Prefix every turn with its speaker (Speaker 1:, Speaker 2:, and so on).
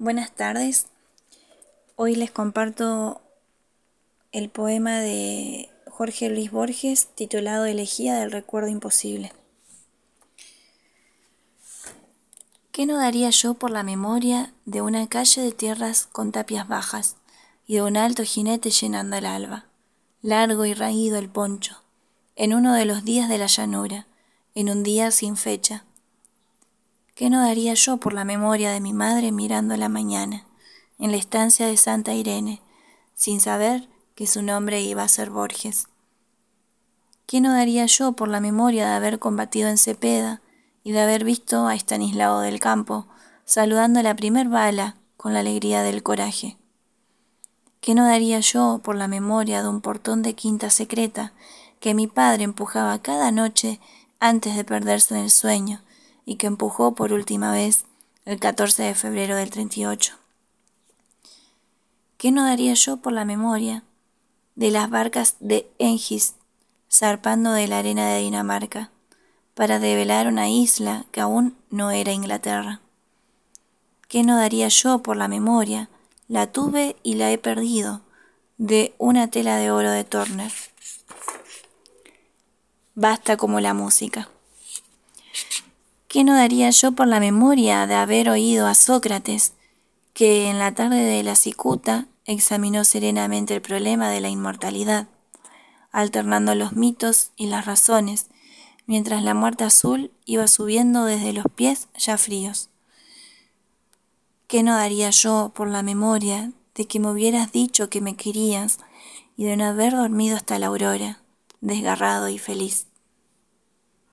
Speaker 1: Buenas tardes. Hoy les comparto el poema de Jorge Luis Borges titulado Elegía del Recuerdo Imposible. ¿Qué no daría yo por la memoria de una calle de tierras con tapias bajas y de un alto jinete llenando el alba, largo y raído el poncho, en uno de los días de la llanura, en un día sin fecha? ¿Qué no daría yo por la memoria de mi madre mirando la mañana, en la estancia de Santa Irene, sin saber que su nombre iba a ser Borges? ¿Qué no daría yo por la memoria de haber combatido en Cepeda y de haber visto a Estanislao del Campo saludando la primer bala con la alegría del coraje? ¿Qué no daría yo por la memoria de un portón de quinta secreta que mi padre empujaba cada noche antes de perderse en el sueño y que empujó por última vez el 14 de febrero del 38. ¿Qué no daría yo por la memoria de las barcas de Engis zarpando de la arena de Dinamarca para develar una isla que aún no era Inglaterra? ¿Qué no daría yo por la memoria? La tuve y la he perdido de una tela de oro de Turner. Basta como la música. ¿Qué no daría yo por la memoria de haber oído a Sócrates, que en la tarde de la cicuta examinó serenamente el problema de la inmortalidad, alternando los mitos y las razones, mientras la muerte azul iba subiendo desde los pies ya fríos? ¿Qué no daría yo por la memoria de que me hubieras dicho que me querías y de no haber dormido hasta la aurora, desgarrado y feliz?